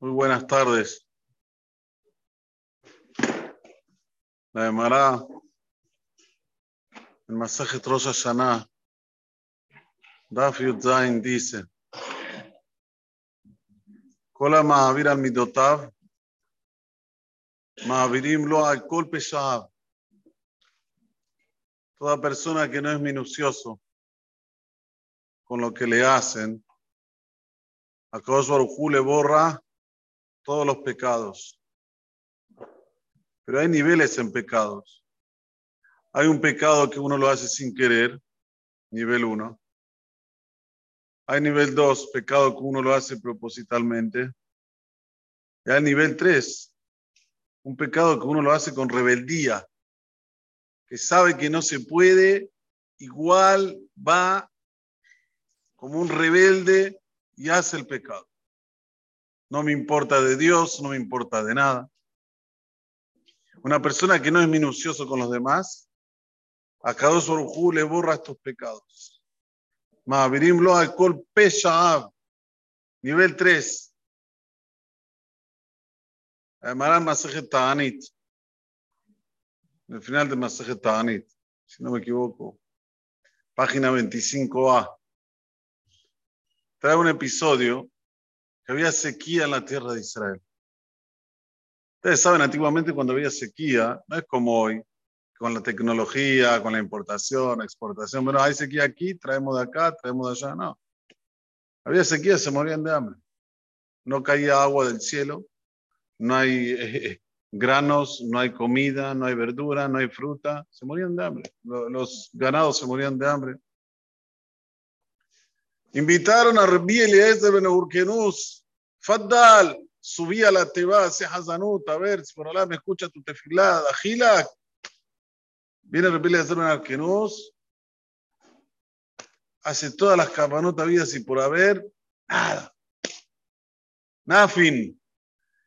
Muy buenas tardes. La Emara, el masaje Rosh Hashanah, Daf Yud Zain dice, Kola Mahavir al Midotav, Mahavirim lo al Kol. Toda persona que no es minucioso con lo que le hacen, a Baruj le borra todos los pecados. Pero hay niveles en pecados. Hay un pecado que uno lo hace sin querer, nivel 1. Hay nivel 2, pecado que uno lo hace propositalmente. Y hay nivel 3, un pecado que uno lo hace con rebeldía, que sabe que no se puede, igual va como un rebelde y hace el pecado. No me importa de Dios, no me importa de nada. Una persona que no es minucioso con los demás, a cada Baruj le borra estos pecados. Ma'avirim lo alcohol peshaab, nivel 3. Además, Masaje Ta'anit. El final de Masaje Ta'anit, si no me equivoco. Página 25a. Trae un episodio que había sequía en la tierra de Israel. Ustedes saben, antiguamente cuando había sequía, no es como hoy, con la tecnología, con la importación, exportación. Bueno, hay sequía aquí, traemos de acá, traemos de allá. No. Había sequía, se morían de hambre. No caía agua del cielo, no hay eh, granos, no hay comida, no hay verdura, no hay fruta. Se morían de hambre. Los ganados se morían de hambre. Invitaron a Rabbi Eliezer Ben Urkenus. Faddal, subí a la teba, se hazanut, a ver si por allá me escucha tu tefilada. Gilak. Viene Rabbi Eliezer Ben Urkenus. Hace todas las cabanotas vidas y por haber, nada. Nafin.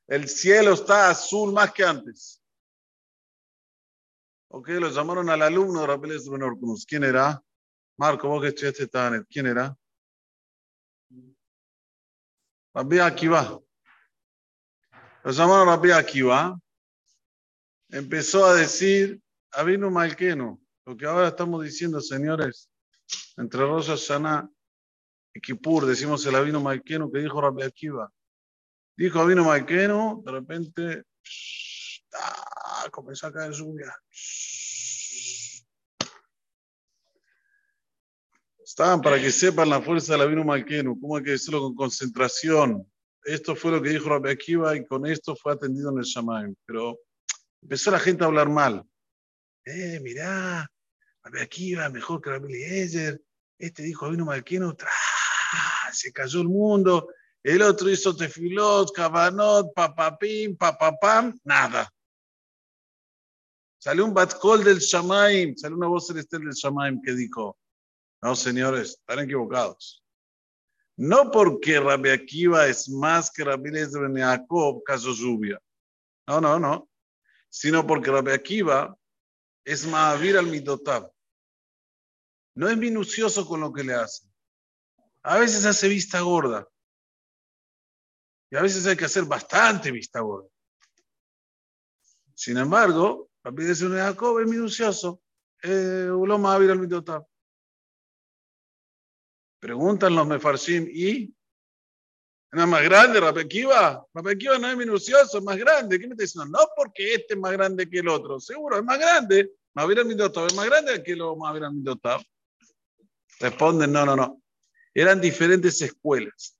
El cielo está azul más que antes. Ok, lo llamaron al alumno de Rabbi Eliezer Ben Urkenus. ¿Quién era? Marco, vos que estudiaste Tanet. ¿Quién era? Rabbi Akiva. Lo llamaron Rabbi Akiva. Empezó a decir, Avinu Malkeno, lo que ahora estamos diciendo, señores, entre Rosh Hashanah y Kippur, decimos el Avinu Malkeno que dijo Rabbi Akiva. Dijo Avinu Malkeno, de repente, ah, comenzó a caer lluvia. Estaban para que sepan la fuerza del Avinu Malkenu, cómo hay que decirlo con concentración. Esto fue lo que dijo Rabbi Akiva y con esto fue atendido en el Shamaim. Pero empezó la gente a hablar mal. Eh, mirá, Rabbi Akiva mejor que Rabbi Eliezer. Este dijo Avinu Malkenu, se cayó el mundo. El otro hizo tefilot, cabanot, papapim, papapam, nada. Salió un batcol del Shamaim, salió una voz celestial del Shamaim que dijo, no, señores, están equivocados. No porque Rabbi Akiva es más que Rabbi Eliezer ben Jacob, caso lluvia. No, no, no. Sino porque Rabbi Akiva es Mahavir al. No es minucioso con lo que le hace. A veces hace vista gorda. Y a veces hay que hacer bastante vista gorda. Sin embargo, Rabbi ben Jacob es minucioso. Eh, Mahavir al. Preguntan los mefarshim, ¿y? ¿Es más grande, Rapequiva? Rapequiva no es minucioso, es más grande. ¿Qué me está diciendo? No porque este es más grande que el otro. Seguro, es más grande. Mavira Midotav es más grande que lo Mavira Midotav. Responden, no, no, no. Eran diferentes escuelas.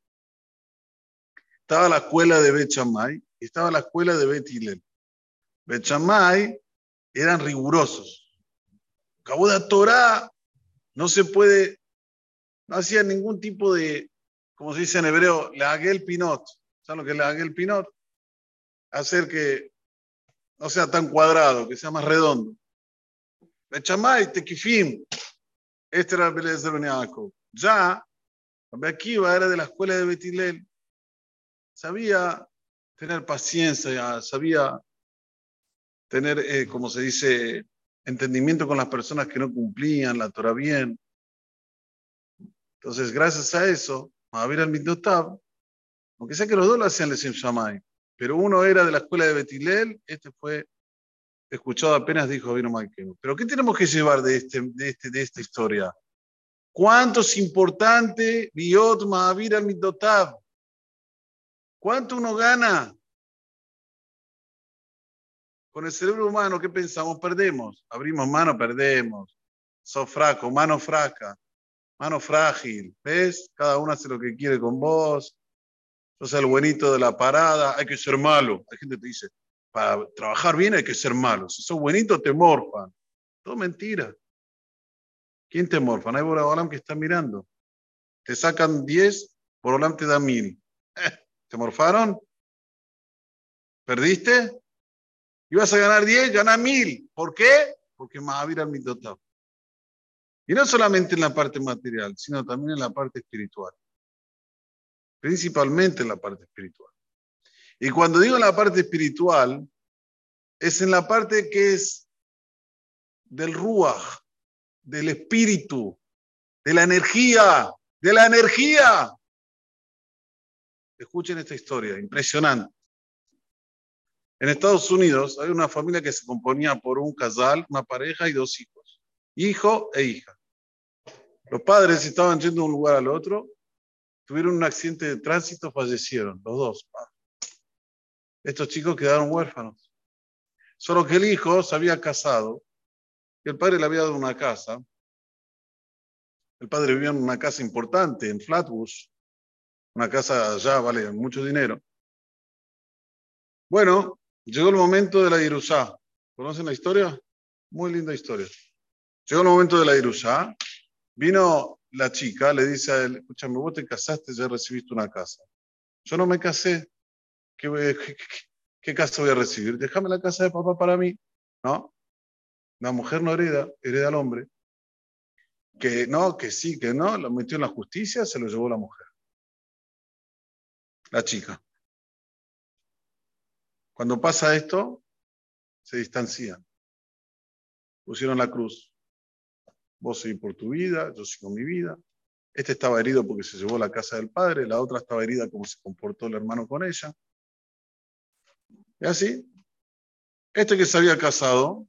Estaba la escuela de Bet y estaba la escuela de Bet Hillel. Bet eran rigurosos. Cabuda Torah no se puede no hacía ningún tipo de, como se dice en hebreo, la el pinot. ¿Saben lo que es la el pinot? Hacer que no sea tan cuadrado, que sea más redondo. Bechamay, Tequifim. Este era el de Ben Ya, Akiva era de la escuela de Betilel. Sabía tener paciencia, sabía tener, eh, como se dice, entendimiento con las personas que no cumplían la Torah bien. Entonces, gracias a eso, Mahavir al aunque sea que los dos lo hacían Lesim Shamay, pero uno era de la escuela de Betilel, este fue escuchado apenas dijo vino Malkenu. Pero ¿qué tenemos que llevar de, este, de, este, de esta historia? ¿Cuánto es importante Biot Mahavir al Midotab? ¿Cuánto uno gana? Con el cerebro humano, ¿qué pensamos? Perdemos. Abrimos mano, perdemos. Sos fraco, mano fraca, mano frágil. ¿Ves? Cada uno hace lo que quiere con vos. Sos el buenito de la parada. Hay que ser malo. Hay gente que te dice, para trabajar bien hay que ser malo. Si sos buenito, te morfan. Todo mentira. ¿Quién te morfan? Hay Boraholam que está mirando. Te sacan 10, Boraholam te da 1000. ¿Te morfaron? ¿Perdiste? Ibas a ganar 10, ganas 1000. ¿Por qué? Porque Mahavir al Midotab. Y no solamente en la parte material, sino también en la parte espiritual. Principalmente en la parte espiritual. Y cuando digo la parte espiritual, es en la parte que es del ruach, del espíritu, de la energía, de la energía. Escuchen esta historia, impresionante. En Estados Unidos hay una familia que se componía por un casal, una pareja y dos hijos, hijo e hija. Los padres estaban yendo de un lugar al otro, tuvieron un accidente de tránsito, fallecieron, los dos. Estos chicos quedaron huérfanos. Solo que el hijo se había casado y el padre le había dado una casa. El padre vivía en una casa importante en Flatbush, una casa ya vale mucho dinero. Bueno, llegó el momento de la Irusá. ¿Conocen la historia? Muy linda historia. Llegó el momento de la Irusá. Vino la chica, le dice a él, escúchame, vos te casaste, ya recibiste una casa. Yo no me casé. ¿Qué, qué, casa voy a recibir? Déjame la casa de papá para mí. ¿No? La mujer no hereda, hereda al hombre. Que no, que sí, que no, lo metió en la justicia, se lo llevó la mujer la chica. Cuando pasa esto, se distancian. Pusieron la cruz. Vos seguís por tu vida, yo sigo mi vida. Este estaba herido porque se llevó a la casa del padre, la otra estaba herida como se comportó el hermano con ella. Y así, este que se había casado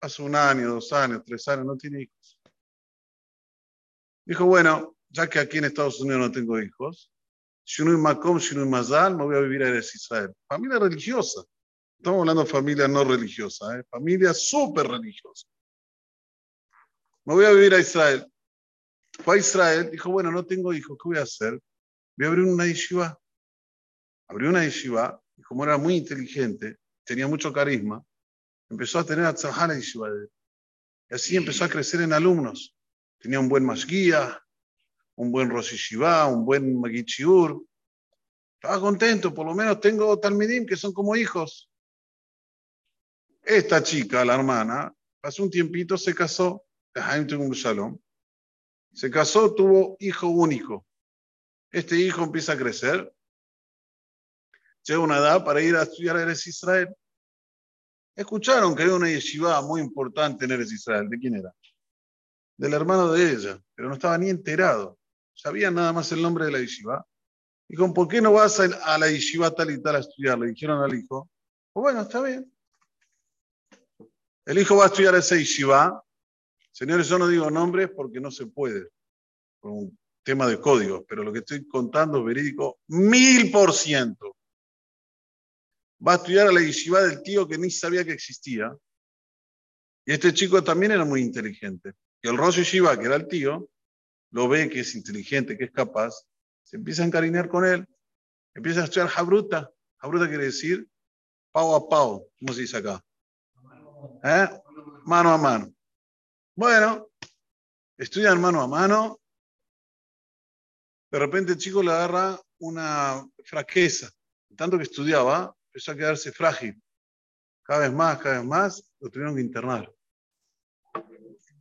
hace un año, dos años, tres años, no tiene hijos. Dijo, bueno, ya que aquí en Estados Unidos no tengo hijos, Shinui Makom, Shinui Mazal, me voy a vivir a Eres Israel. Familia religiosa. Estamos hablando de familia no religiosa, ¿eh? familia súper religiosa. Me voy a vivir a Israel. Fue a Israel, dijo, bueno, no tengo hijos, ¿qué voy a hacer? Voy a abrir una yeshiva. Abrió una yeshiva, y como era muy inteligente, tenía mucho carisma, empezó a tener a trabajar. Y así empezó a crecer en alumnos. Tenía un buen masguía, un buen Rosh un buen Magichiur. Estaba contento, por lo menos tengo Talmidim que son como hijos. Esta chica, la hermana, pasó un tiempito, se casó, se casó, tuvo hijo único. Este hijo empieza a crecer, llega una edad para ir a estudiar a Eres Israel. Escucharon que había una yeshiva muy importante en Eres Israel. ¿De quién era? Del hermano de ella, pero no estaba ni enterado sabían nada más el nombre de la yeshiva. Dijo, ¿por qué no vas a, la yeshiva tal y tal a estudiar? Le dijeron al hijo. Pues bueno, está bien. El hijo va a estudiar esa yeshiva. Señores, yo no digo nombres porque no se puede, por un tema de código, pero lo que estoy contando es verídico mil por ciento. Va a estudiar a la yeshiva del tío que ni sabía que existía. Y este chico también era muy inteligente. Y el Rosh Yeshiva, que era el tío, lo ve que es inteligente, que es capaz, se empieza a encariñar con él, empieza a estudiar Jabruta. Jabruta quiere decir pau a pau, ¿cómo se dice acá? ¿Eh? Mano a mano. Bueno, estudian mano a mano. De repente el chico le agarra una fraqueza. Tanto que estudiaba, empezó a quedarse frágil. Cada vez más, cada vez más, lo tuvieron que internar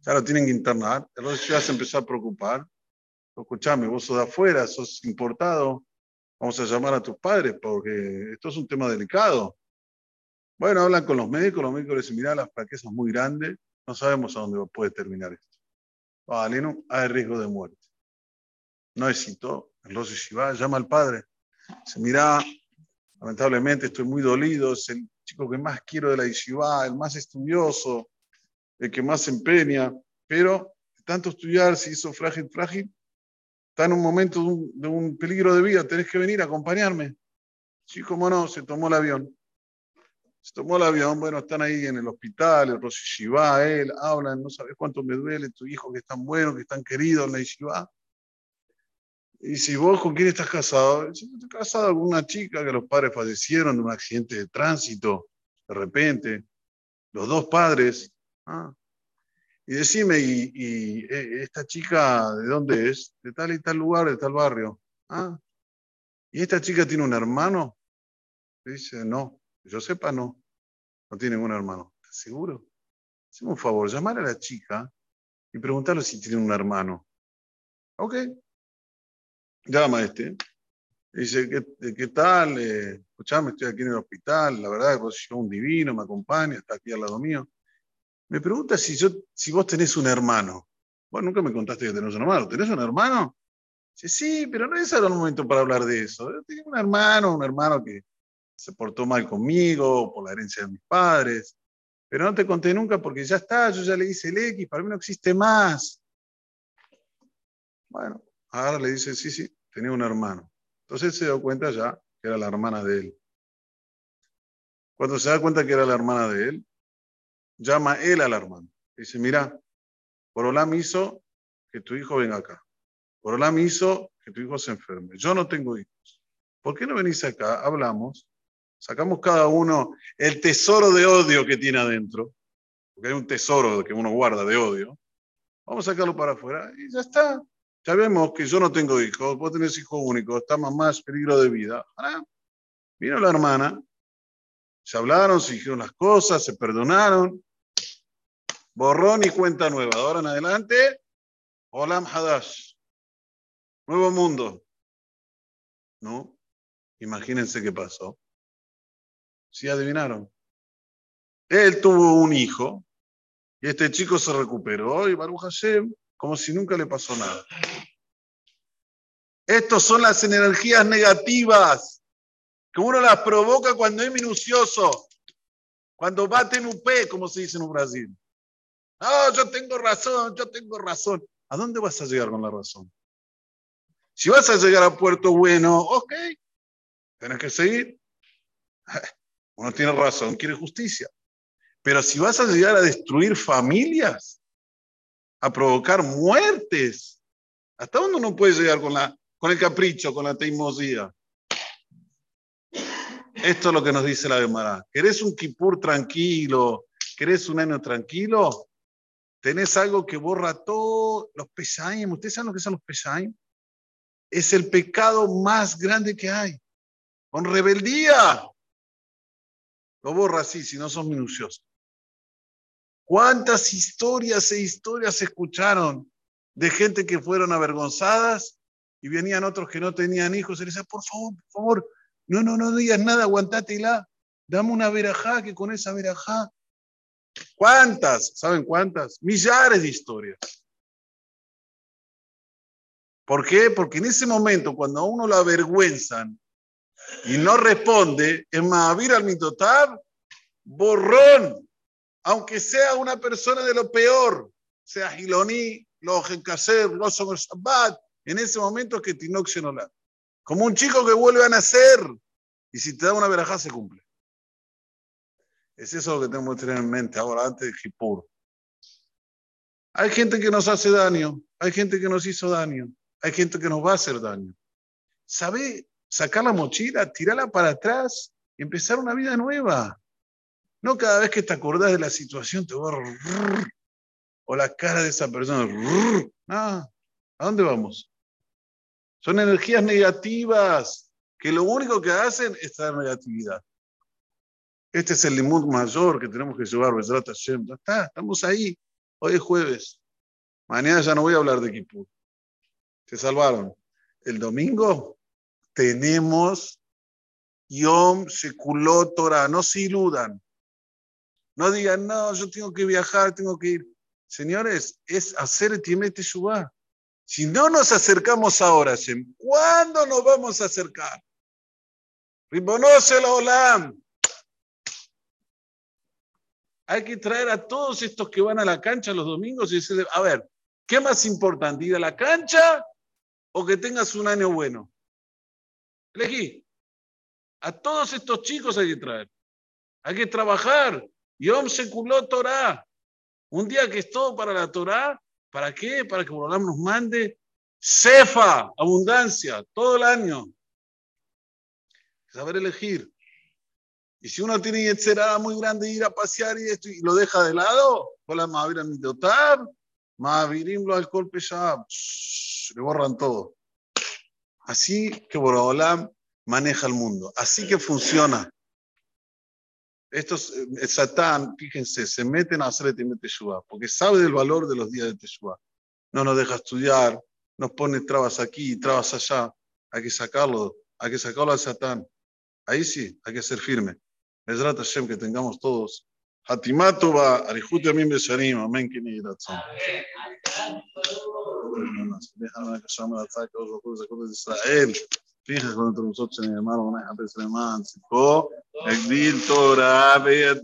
ya lo tienen que internar. Entonces ya se empezó a preocupar. Escuchame, vos sos de afuera, sos importado, vamos a llamar a tus padres porque esto es un tema delicado. Bueno, hablan con los médicos, los médicos les dicen, mira, la fraqueza es muy grande, no sabemos a dónde puede terminar esto. Vale, no hay riesgo de muerte. no excitó. El Rosh Shiva llama al padre. Se mira, lamentablemente estoy muy dolido, es el chico que más quiero de la Yeshiva, el más estudioso, el que más se empeña, pero tanto estudiar se hizo frágil, frágil, está en un momento de un, peligro de vida, tenés que venir a acompañarme. Sí, cómo no, se tomó el avión. Se tomó el avión, bueno, están ahí en el hospital, el Rosh Shiva, él, hablan, no sabes cuánto me duele tu hijo que es tan bueno, que es tan querido la Yeshiva. Y si vos con quién estás casado, si estoy casado con una chica que los padres fallecieron de un accidente de tránsito, de repente, los dos padres. Ah. Y decime, ¿y, eh, esta chica de dónde es? De tal y tal lugar, de tal barrio. Ah. ¿Y esta chica tiene un hermano? Dice, no, yo sepa, no. No tiene ningún hermano. ¿Estás seguro? Hacemos un favor, llamar a la chica y preguntarle si tiene un hermano. Ok, llama este, dice, ¿qué, qué tal? Eh, estoy aquí en el hospital, la verdad que un divino, me acompaña, está aquí al lado mío. Me pregunta si, yo, si vos tenés un hermano. Vos nunca me contaste que tenés un hermano. ¿Tenés un hermano? Dice, sí, pero no es ahora el momento para hablar de eso. Tengo un hermano, un hermano que se portó mal conmigo por la herencia de mis padres. Pero no te conté nunca porque ya está, yo ya le hice el X, para mí no existe más. Bueno, ahora le dice, sí, sí, tenía un hermano. Entonces se dio cuenta ya que era la hermana de él. Cuando se da cuenta que era la hermana de él, llama él al hermano. Dice, mira, Borolam hizo que tu hijo venga acá. Borolam hizo que tu hijo se enferme. Yo no tengo hijos. ¿Por qué no venís acá? Hablamos. Sacamos cada uno el tesoro de odio que tiene adentro. Porque hay un tesoro que uno guarda de odio. Vamos a sacarlo para afuera y ya está. Sabemos que yo no tengo hijos, vos tenés hijo único, estamos más peligro de vida. Ahora, vino la hermana, se hablaron, se dijeron las cosas, se perdonaron. Borrón y cuenta nueva. Ahora en adelante, Olam Hadash. Nuevo mundo. ¿No? Imagínense qué pasó. Sí adivinaron. Él tuvo un hijo y este chico se recuperó y Baruch Hashem como si nunca le pasó nada. Estas son las energías negativas que uno las provoca cuando es minucioso, cuando bate en un P, como se dice en Brasil. No, yo tengo razón, yo tengo razón. ¿A dónde vas a llegar con la razón? Si vas a llegar a Puerto Bueno, ok, tienes que seguir. Uno tiene razón, quiere justicia. Pero si vas a llegar a destruir familias, a provocar muertes. ¿Hasta dónde uno puede llegar con, la, con el capricho, con la teimosía? Esto es lo que nos dice la Gemara. ¿Querés un kipur tranquilo? ¿Querés un año tranquilo? Tenés algo que borra todos los pesaim. ¿Ustedes saben lo que son los pesaim? Es el pecado más grande que hay. Con rebeldía. Lo borra así, si no son minuciosos. ¿Cuántas historias e historias se escucharon de gente que fueron avergonzadas y venían otros que no tenían hijos y les decían, por favor, por favor, no, no, no digas nada, aguantátela, dame una verajá que con esa verajá. ¿Cuántas? ¿Saben cuántas? Millares de historias. ¿Por qué? Porque en ese momento, cuando a uno lo avergüenzan y no responde, es Mahavir al Mitotab, borrón, aunque sea una persona de lo peor, sea Giloní, lo Genkaser, lo Shabbat, en ese momento que Tinox no la. Como un chico que vuelve a nacer, y si te da una verajá se cumple. Es eso lo que tenemos que tener en mente ahora, antes de Kippur. Hay gente que nos hace daño, hay gente que nos hizo daño, hay gente que nos va a hacer daño. ¿Sabe sacar la mochila, tirarla para atrás y empezar una vida nueva? No cada vez que te acordás de la situación te va a... o la cara de esa persona. ¿a dónde vamos? Son energías negativas que lo único que hacen es traer negatividad. Este es el limud mayor que tenemos que llevar, está, estamos ahí. Hoy es jueves. Mañana ya no voy a hablar de Kipur. Se salvaron. El domingo tenemos Yom Sekulot Torah. No se iludan. No digan, no, yo tengo que viajar, tengo que ir. Señores, es hacer el Timet Teshuvah. Si no nos acercamos ahora, ¿cuándo nos vamos a acercar? Ribonoce la Olam. Hay que traer a todos estos que van a la cancha los domingos y decirles, a ver, ¿qué más importante, ir a la cancha o que tengas un año bueno? Elegí. A todos estos chicos hay que traer. Hay que trabajar. Yom Sekuló Torah. Un día que es todo para la Torah. ¿Para qué? Para que Borolam nos mande cefa, abundancia, todo el año. Saber elegir. Y si uno tiene yetzerada muy grande ir a pasear y esto y lo deja de lado, hola Mahavir Mitotar, Mahavirim lo alcohol pesado, le borran todo. Así que Borolam maneja el mundo. Así que funciona. Estos, el Satán, fíjense, se meten a hacer el Teshuvah, porque sabe del valor de los días de Teshuvah. No nos deja estudiar, nos pone trabas aquí, trabas allá. Hay que sacarlo, hay que sacarlo al Satán. Ahí sí, hay que ser firme. Es Hashem que tengamos todos. Hatimatova, Arihut Yamim Besharim, Amén, סליחה ישר מרצה הקדוש ברוך הוא לזכות ישראל, פיכך בנות הרוסות שנאמר, לא ומנה יחפש למען צדקו, יגדיל תורה וידביק